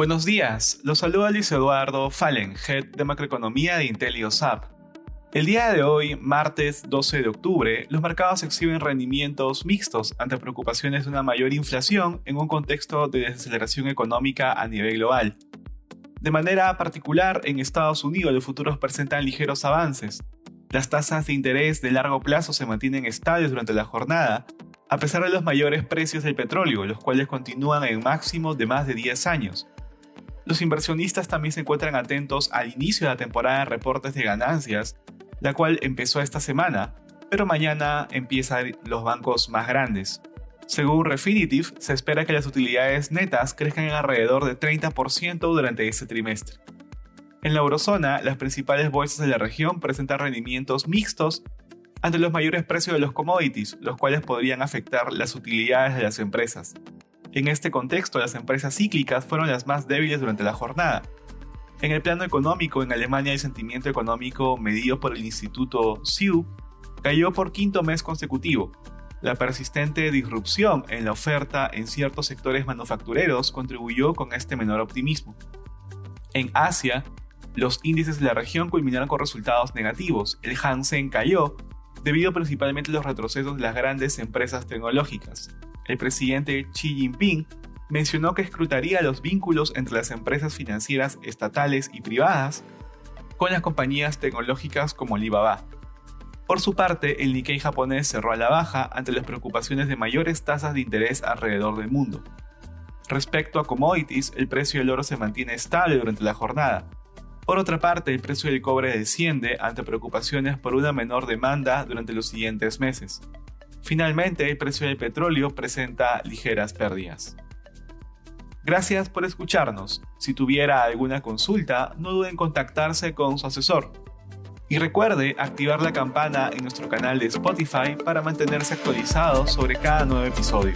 Buenos días, los saluda Luis Eduardo Fallen, Head de Macroeconomía de IntelioSAP. El día de hoy, martes 12 de octubre, los mercados exhiben rendimientos mixtos ante preocupaciones de una mayor inflación en un contexto de desaceleración económica a nivel global. De manera particular, en Estados Unidos los futuros presentan ligeros avances. Las tasas de interés de largo plazo se mantienen estables durante la jornada, a pesar de los mayores precios del petróleo, los cuales continúan en máximo de más de 10 años. Los inversionistas también se encuentran atentos al inicio de la temporada de reportes de ganancias, la cual empezó esta semana, pero mañana empiezan los bancos más grandes. Según Refinitiv, se espera que las utilidades netas crezcan en alrededor de 30% durante este trimestre. En la eurozona, las principales bolsas de la región presentan rendimientos mixtos ante los mayores precios de los commodities, los cuales podrían afectar las utilidades de las empresas. En este contexto, las empresas cíclicas fueron las más débiles durante la jornada. En el plano económico, en Alemania el sentimiento económico medido por el Instituto SIU cayó por quinto mes consecutivo. La persistente disrupción en la oferta en ciertos sectores manufactureros contribuyó con este menor optimismo. En Asia, los índices de la región culminaron con resultados negativos. El Hansen cayó debido principalmente a los retrocesos de las grandes empresas tecnológicas. El presidente Xi Jinping mencionó que escrutaría los vínculos entre las empresas financieras estatales y privadas con las compañías tecnológicas como Alibaba. Por su parte, el Nikkei japonés cerró a la baja ante las preocupaciones de mayores tasas de interés alrededor del mundo. Respecto a commodities, el precio del oro se mantiene estable durante la jornada, por otra parte, el precio del cobre desciende ante preocupaciones por una menor demanda durante los siguientes meses. Finalmente, el precio del petróleo presenta ligeras pérdidas. Gracias por escucharnos. Si tuviera alguna consulta, no duden en contactarse con su asesor. Y recuerde activar la campana en nuestro canal de Spotify para mantenerse actualizado sobre cada nuevo episodio.